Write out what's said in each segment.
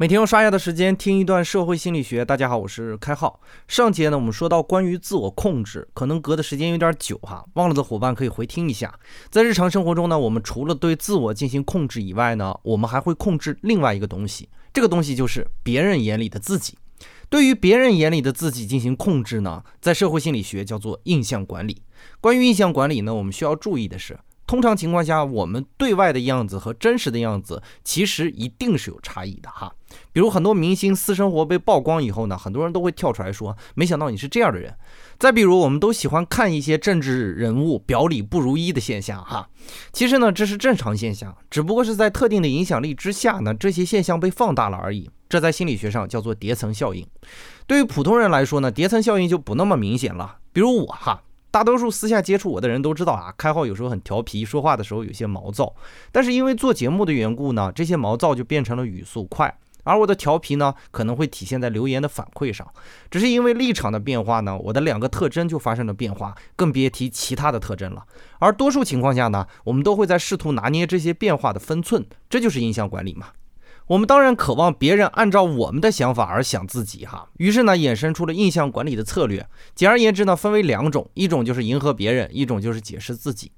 每天用刷牙的时间听一段社会心理学。大家好，我是开浩。上节呢，我们说到关于自我控制，可能隔的时间有点久哈，忘了的伙伴可以回听一下。在日常生活中呢，我们除了对自我进行控制以外呢，我们还会控制另外一个东西，这个东西就是别人眼里的自己。对于别人眼里的自己进行控制呢，在社会心理学叫做印象管理。关于印象管理呢，我们需要注意的是。通常情况下，我们对外的样子和真实的样子其实一定是有差异的哈。比如很多明星私生活被曝光以后呢，很多人都会跳出来说：“没想到你是这样的人。”再比如，我们都喜欢看一些政治人物表里不如一的现象哈。其实呢，这是正常现象，只不过是在特定的影响力之下呢，这些现象被放大了而已。这在心理学上叫做叠层效应。对于普通人来说呢，叠层效应就不那么明显了。比如我哈。大多数私下接触我的人都知道啊，开号有时候很调皮，说话的时候有些毛躁。但是因为做节目的缘故呢，这些毛躁就变成了语速快，而我的调皮呢，可能会体现在留言的反馈上。只是因为立场的变化呢，我的两个特征就发生了变化，更别提其他的特征了。而多数情况下呢，我们都会在试图拿捏这些变化的分寸，这就是印象管理嘛。我们当然渴望别人按照我们的想法而想自己哈，于是呢衍生出了印象管理的策略。简而言之呢，分为两种，一种就是迎合别人，一种就是解释自己。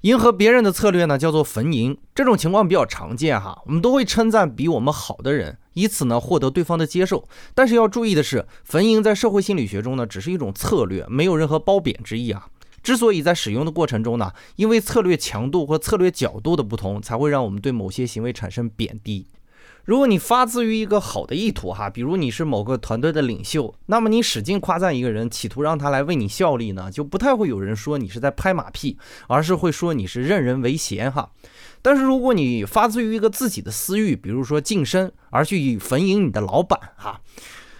迎合别人的策略呢叫做逢迎，这种情况比较常见哈，我们都会称赞比我们好的人，以此呢获得对方的接受。但是要注意的是，逢迎在社会心理学中呢只是一种策略，没有任何褒贬之意啊。之所以在使用的过程中呢，因为策略强度和策略角度的不同，才会让我们对某些行为产生贬低。如果你发自于一个好的意图，哈，比如你是某个团队的领袖，那么你使劲夸赞一个人，企图让他来为你效力呢，就不太会有人说你是在拍马屁，而是会说你是任人唯贤，哈。但是如果你发自于一个自己的私欲，比如说晋升，而去逢迎你的老板，哈。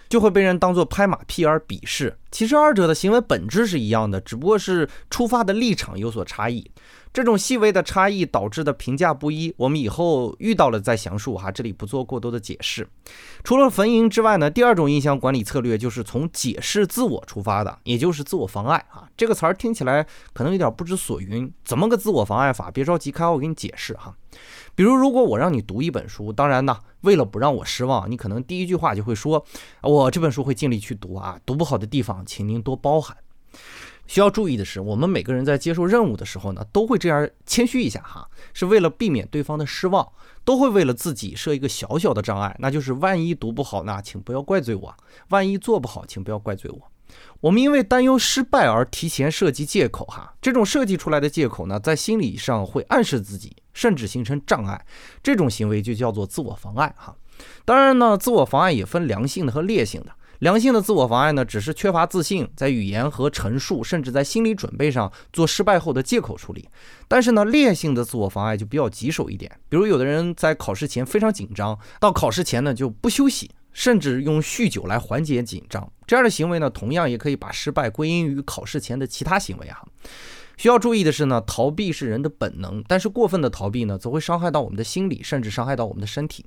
就会被人当作拍马屁而鄙视。其实二者的行为本质是一样的，只不过是出发的立场有所差异。这种细微的差异导致的评价不一，我们以后遇到了再详述哈，这里不做过多的解释。除了逢迎之外呢，第二种印象管理策略就是从解释自我出发的，也就是自我妨碍啊。这个词儿听起来可能有点不知所云，怎么个自我妨碍法？别着急，开我给你解释哈。比如，如果我让你读一本书，当然呢，为了不让我失望，你可能第一句话就会说：“我这本书会尽力去读啊，读不好的地方，请您多包涵。”需要注意的是，我们每个人在接受任务的时候呢，都会这样谦虚一下哈，是为了避免对方的失望，都会为了自己设一个小小的障碍，那就是万一读不好呢，请不要怪罪我；万一做不好，请不要怪罪我。我们因为担忧失败而提前设计借口，哈，这种设计出来的借口呢，在心理上会暗示自己，甚至形成障碍，这种行为就叫做自我妨碍，哈。当然呢，自我妨碍也分良性的和劣性的。良性的自我妨碍呢，只是缺乏自信，在语言和陈述，甚至在心理准备上做失败后的借口处理。但是呢，劣性的自我妨碍就比较棘手一点，比如有的人在考试前非常紧张，到考试前呢就不休息。甚至用酗酒来缓解紧张，这样的行为呢，同样也可以把失败归因于考试前的其他行为啊。需要注意的是呢，逃避是人的本能，但是过分的逃避呢，则会伤害到我们的心理，甚至伤害到我们的身体。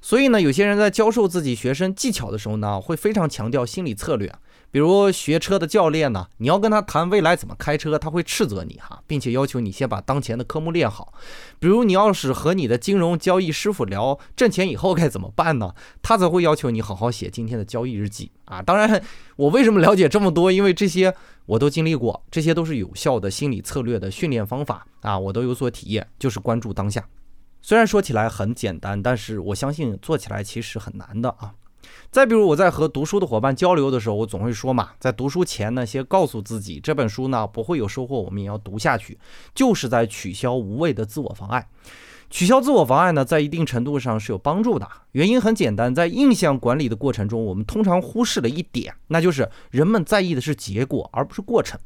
所以呢，有些人在教授自己学生技巧的时候呢，会非常强调心理策略。比如学车的教练呢，你要跟他谈未来怎么开车，他会斥责你哈，并且要求你先把当前的科目练好。比如你要是和你的金融交易师傅聊挣钱以后该怎么办呢，他则会要求你好好写今天的交易日记啊。当然，我为什么了解这么多？因为这些我都经历过，这些都是有效的心理策略的训练方法啊，我都有所体验。就是关注当下，虽然说起来很简单，但是我相信做起来其实很难的啊。再比如，我在和读书的伙伴交流的时候，我总会说嘛，在读书前呢，先告诉自己这本书呢不会有收获，我们也要读下去，就是在取消无谓的自我妨碍。取消自我妨碍呢，在一定程度上是有帮助的。原因很简单，在印象管理的过程中，我们通常忽视了一点，那就是人们在意的是结果，而不是过程。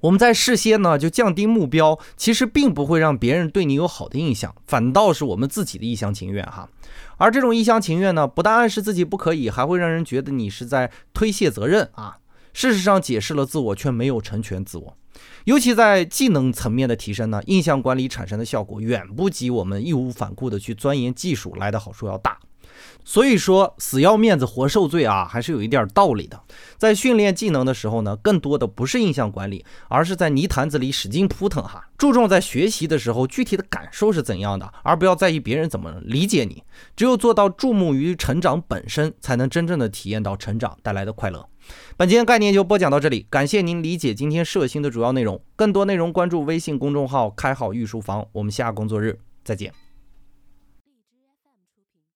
我们在事先呢就降低目标，其实并不会让别人对你有好的印象，反倒是我们自己的一厢情愿哈。而这种一厢情愿呢，不但暗示自己不可以，还会让人觉得你是在推卸责任啊。事实上，解释了自我，却没有成全自我。尤其在技能层面的提升呢，印象管理产生的效果远不及我们义无反顾的去钻研技术来的好处要大。所以说，死要面子活受罪啊，还是有一点道理的。在训练技能的时候呢，更多的不是印象管理，而是在泥潭子里使劲扑腾哈。注重在学习的时候具体的感受是怎样的，而不要在意别人怎么理解你。只有做到注目于成长本身，才能真正的体验到成长带来的快乐。本期概念就播讲到这里，感谢您理解今天社星的主要内容。更多内容关注微信公众号“开好御书房”，我们下工作日再见。